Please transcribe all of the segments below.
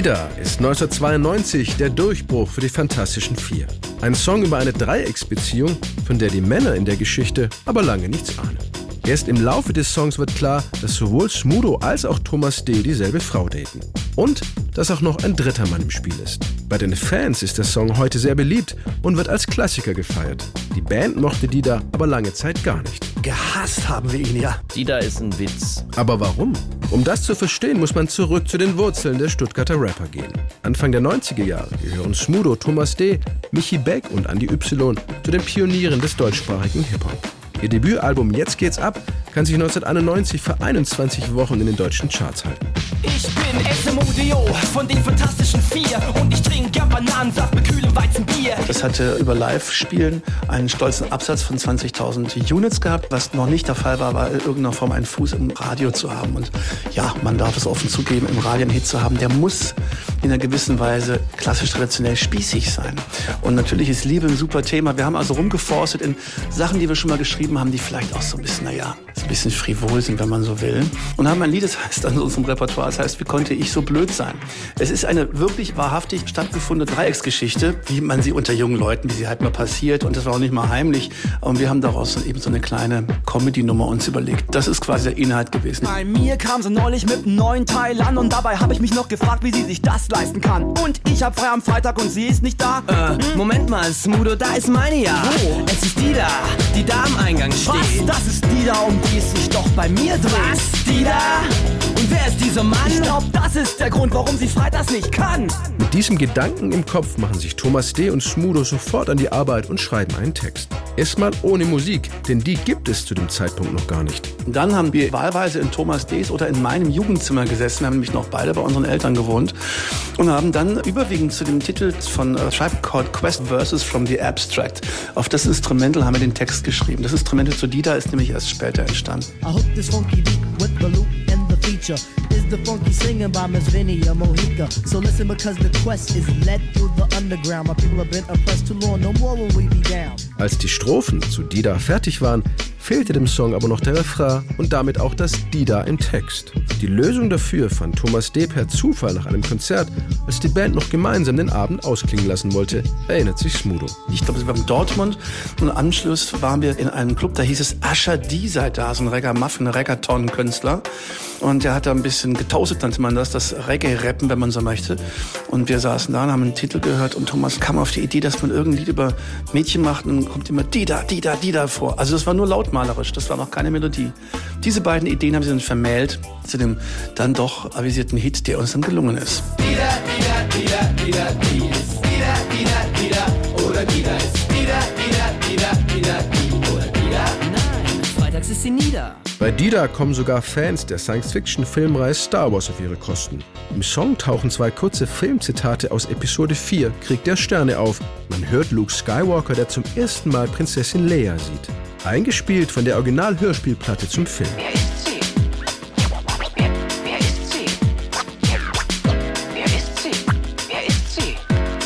Dida ist 1992 der Durchbruch für die Fantastischen Vier. Ein Song über eine Dreiecksbeziehung, von der die Männer in der Geschichte aber lange nichts ahnen. Erst im Laufe des Songs wird klar, dass sowohl Smudo als auch Thomas D. dieselbe Frau daten. Und dass auch noch ein dritter Mann im Spiel ist. Bei den Fans ist der Song heute sehr beliebt und wird als Klassiker gefeiert. Die Band mochte Dida aber lange Zeit gar nicht. Gehasst haben wir ihn ja. Dida ist ein Witz. Aber warum? Um das zu verstehen, muss man zurück zu den Wurzeln der Stuttgarter Rapper gehen. Anfang der 90er Jahre gehören Smudo, Thomas D., Michi Beck und Andy Y. zu den Pionieren des deutschsprachigen Hip-Hop. Ihr Debütalbum Jetzt geht's ab kann sich 1991 für 21 Wochen in den deutschen Charts halten. Ich bin SMUDO von den Fantastischen Vier und ich trinke gern Bananensaft mit kühlem Weizenbier. Das hatte über Live-Spielen einen stolzen Absatz von 20.000 Units gehabt. Was noch nicht der Fall war, war in irgendeiner Form einen Fuß im Radio zu haben. Und ja, man darf es offen zugeben, im Radio einen Hit zu haben, der muss in einer gewissen Weise klassisch traditionell spießig sein. Und natürlich ist Liebe ein super Thema. Wir haben also rumgeforstet in Sachen, die wir schon mal geschrieben haben, die vielleicht auch so ein bisschen, naja, ein bisschen frivol sind, wenn man so will. Und haben ein Lied, das heißt an unserem Repertoire, das heißt, wie konnte ich so blöd sein? Es ist eine wirklich wahrhaftig stattgefundene Dreiecksgeschichte, wie man sie unter jungen Leuten, wie sie halt mal passiert. Und das war auch nicht mal heimlich. Und wir haben daraus eben so eine kleine Comedy-Nummer uns überlegt. Das ist quasi der Inhalt gewesen. Bei mir kam sie neulich mit einem neuen Teil an und dabei habe ich mich noch gefragt, wie sie sich das leisten kann. Und ich hab frei am Freitag und sie ist nicht da. Äh, Moment mal, Smudo, da ist meine ja. Wo? Es ist die da, die da am Eingang steht. Was? Das ist die da, um die es sich doch bei mir dreht. Was? Die da? Und wer ist dieser Mann? Ich glaub, das ist der Grund, warum sie freitags nicht kann. Mit diesem Gedanken im Kopf machen sich Thomas D. und Smudo sofort an die Arbeit und schreiben einen Text. Erstmal ohne Musik, denn die gibt es zu dem Zeitpunkt noch gar nicht. Und dann haben wir wahlweise in Thomas D.'s oder in meinem Jugendzimmer gesessen. Wir haben nämlich noch beide bei unseren Eltern gewohnt. Und haben dann überwiegend zu dem Titel von uh, Tribe Called Quest Verses from the Abstract auf das Instrumental haben wir den Text geschrieben. Das Instrumental zu Dida ist nämlich erst später entstanden. I hope this funky beat with the loop feature is the funky singing by Miss Vinia Mojica. So listen because the quest is led through the underground. My people have been oppressed too long, no more will we be down. Als die Strophen zu Dida fertig waren, fehlte dem Song aber noch der Refrain und damit auch das Dida im Text. Die Lösung dafür fand Thomas D. per Zufall nach einem Konzert, als die Band noch gemeinsam den Abend ausklingen lassen wollte, erinnert sich Smudo. Ich glaube, es war in Dortmund und im Anschluss waren wir in einem Club, da hieß es Asher D sei da, so ein Reggae-Muffin, Reggaeton-Künstler. Und der hat da ein bisschen getoastet, nannte man das, das Reggae-Rappen, wenn man so möchte. Und wir saßen da und haben einen Titel gehört und Thomas kam auf die Idee, dass man irgendein Lied über Mädchen macht und dann kommt immer Dida, Dida, Dida vor. Also das war nur lautmalerisch, das war noch keine Melodie. Diese beiden Ideen haben sie dann vermählt zu dem dann doch avisierten Hit, der uns dann gelungen ist. Oder. Ist sie nieder. Bei Dida kommen sogar Fans der Science-Fiction-Filmreihe Star Wars auf ihre Kosten. Im Song tauchen zwei kurze Filmzitate aus Episode 4 Krieg der Sterne auf. Man hört Luke Skywalker, der zum ersten Mal Prinzessin Leia sieht. Eingespielt von der Original-Hörspielplatte zum Film. Wer ist sie? Wer, wer ist sie? Wer ist sie? Wer ist sie?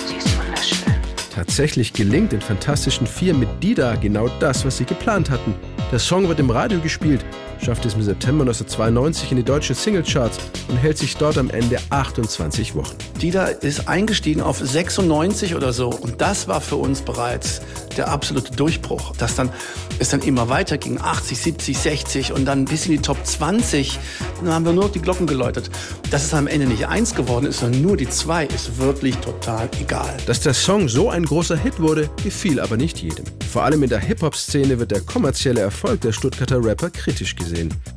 Sie ist wunderschön. Tatsächlich gelingt den Fantastischen Vier mit Dida genau das, was sie geplant hatten. Der Song wird im Radio gespielt, schafft es im September 1992 in die deutschen Singlecharts und hält sich dort am Ende 28 Wochen. Dida ist eingestiegen auf 96 oder so und das war für uns bereits der absolute Durchbruch, dass dann es dann immer weiterging, 80, 70, 60 und dann bis in die Top 20, dann haben wir nur noch die Glocken geläutet. Dass es am Ende nicht eins geworden ist, sondern nur die zwei, ist wirklich total egal. Dass der Song so ein großer Hit wurde, gefiel aber nicht jedem. Vor allem in der Hip-Hop-Szene wird der kommerzielle Erfolg der Stuttgarter Rapper kritisch gesehen.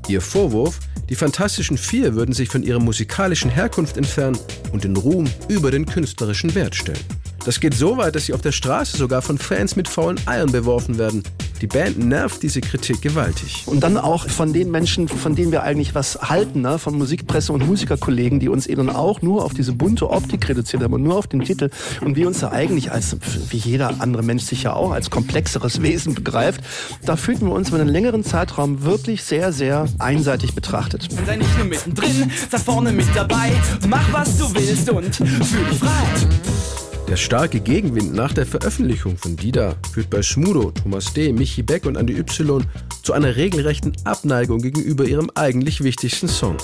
Ihr Vorwurf, die Fantastischen Vier würden sich von ihrer musikalischen Herkunft entfernen und den Ruhm über den künstlerischen Wert stellen. Das geht so weit, dass sie auf der Straße sogar von Fans mit faulen Eiern beworfen werden. Die Band nervt diese Kritik gewaltig. Und dann auch von den Menschen, von denen wir eigentlich was halten, ne? von Musikpresse und Musikerkollegen, die uns eben auch nur auf diese bunte Optik reduziert haben und nur auf den Titel. Und wir uns da eigentlich als, wie jeder andere Mensch sich ja auch, als komplexeres Wesen begreift. Da fühlten wir uns über einen längeren Zeitraum wirklich sehr, sehr einseitig betrachtet. Sei nicht nur mittendrin, sei vorne mit dabei. Mach was du willst und fühl dich frei. Der starke Gegenwind nach der Veröffentlichung von Dida führt bei Schmudo, Thomas D., Michi Beck und Andy Y. zu einer regelrechten Abneigung gegenüber ihrem eigentlich wichtigsten Song.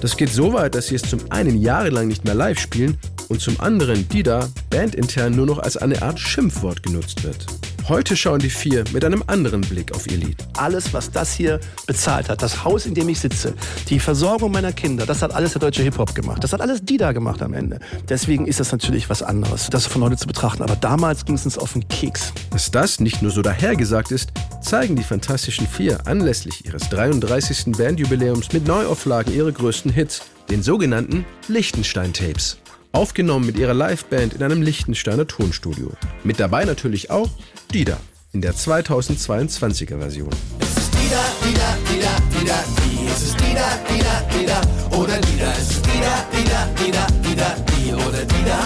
Das geht so weit, dass sie es zum einen jahrelang nicht mehr live spielen und zum anderen Dida bandintern nur noch als eine Art Schimpfwort genutzt wird. Heute schauen die vier mit einem anderen Blick auf ihr Lied. Alles, was das hier bezahlt hat, das Haus, in dem ich sitze, die Versorgung meiner Kinder, das hat alles der deutsche Hip-Hop gemacht. Das hat alles Dida gemacht am Ende. Deswegen ist das natürlich was anderes, das von heute zu betrachten. Aber damals ging es uns auf den Keks. Dass das nicht nur so dahergesagt ist, zeigen die Fantastischen Vier anlässlich ihres 33. Bandjubiläums mit Neuauflagen ihrer größten Hits, den sogenannten Lichtenstein-Tapes. Aufgenommen mit ihrer Liveband in einem Lichtensteiner Tonstudio. Mit dabei natürlich auch Dida in der 2022er Version. Es ist Dida, Dida, Dida, Dida, die. Es ist Dida, Dida, Dida oder Dida. Es ist Dida, Dida, Dida, Dida, die oder Dida.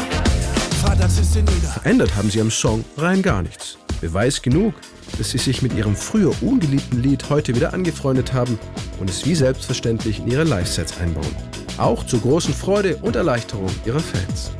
Freitags ist in Dida. Verändert haben sie am Song rein gar nichts. Beweis genug, dass sie sich mit ihrem früher ungeliebten Lied heute wieder angefreundet haben und es wie selbstverständlich in ihre Live-Sets einbauen. Auch zur großen Freude und Erleichterung ihrer Fans.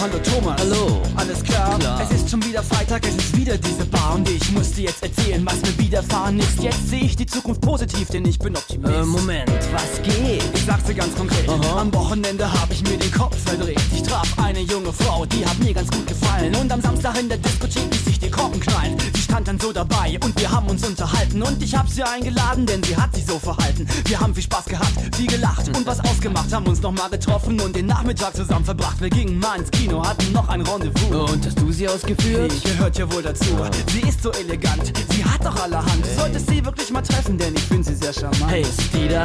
Hallo Thomas. Hallo. Alles klar? Klar. Es ist schon wieder Freitag, es ist wieder diese Bar und ich muss dir jetzt erzählen, was mir widerfahren ist. Jetzt sehe ich die Zukunft positiv, denn ich bin Optimist. Äh, Moment, was geht? Ich sag's dir ganz konkret. Aha. Am Wochenende hab ich mir den Kopf verdreht. Ich traf eine junge Frau, die hat mir ganz gut gefallen. Und am Samstag in der Diskothek ließ sich die Korken knallen. Dann so dabei und wir haben uns unterhalten. Und ich hab sie eingeladen, denn sie hat sich so verhalten. Wir haben viel Spaß gehabt, viel gelacht und was ausgemacht. Haben uns nochmal getroffen und den Nachmittag zusammen verbracht. Wir gingen mal ins Kino, hatten noch ein Rendezvous. Und hast du sie ausgeführt? Die gehört ja wohl dazu. Sie ist so elegant, sie hat doch allerhand. Du solltest sie wirklich mal treffen, denn ich finde sie sehr charmant. Hey, ist die da,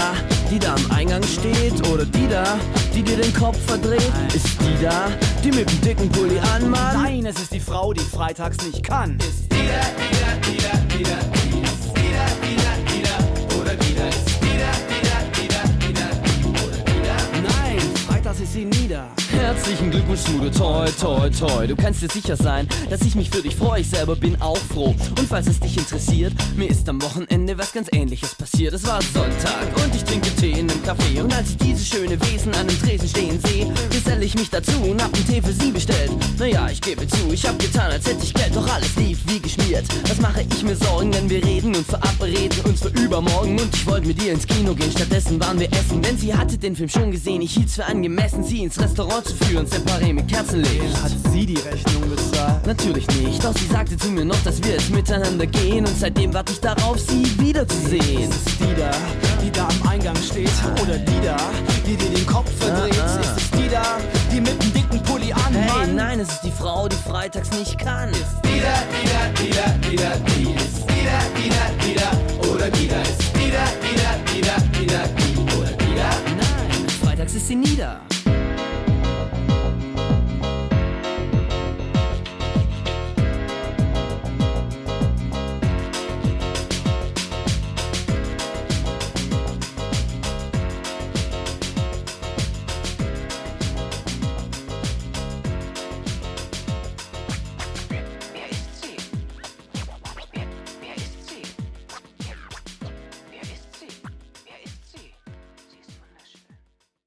die da am Eingang steht? Oder die da, die dir den Kopf verdreht? Ist die da, die mit dem dicken Pulli anmacht? Nein, es ist die Frau, die freitags nicht kann. Ist die. Es sie nieder. Herzlichen Glückwunsch, Smudo, toi, toi, toi. Du kannst dir sicher sein, dass ich mich für dich freue. Ich selber bin auch froh. Und falls es dich interessiert, mir ist am Wochenende was ganz ähnliches passiert. Es war Sonntag und ich trinke Tee in einem Café. Und als ich dieses schöne Wesen an dem Tresen stehen sehe, geselle ich mich dazu und hab einen Tee für sie bestellt. Naja, ich gebe zu, ich hab getan, als hätte ich Geld, doch alles lief wie geschmiert. Was mache ich mir Sorgen, wenn wir reden und verabreden uns für übermorgen? Und ich wollte mit ihr ins Kino gehen, stattdessen waren wir essen. Denn sie hatte den Film schon gesehen, ich hielt's für angemessen, sie ins Restaurant zu führen, separé mit Kerzenlicht. Hat sie die Rechnung bezahlt? Natürlich nicht, doch sie sagte zu mir noch, dass wir jetzt miteinander gehen und seitdem warte ich darauf, sie wiederzusehen. Ist es die da, die da am Eingang steht? Oder die da, die dir den Kopf verdreht? Ah, ah. Ist es die da, die mit dem dicken Pulli an? Hey, nein, es ist die Frau, die freitags nicht kann. Dida, Dida, Dida, Dida, die. Es ist Dida, Dida, Dida oder Dida. Es ist Dida, Dida, Dida, Dida, die oder Dida. Nein, freitags ist sie nieder.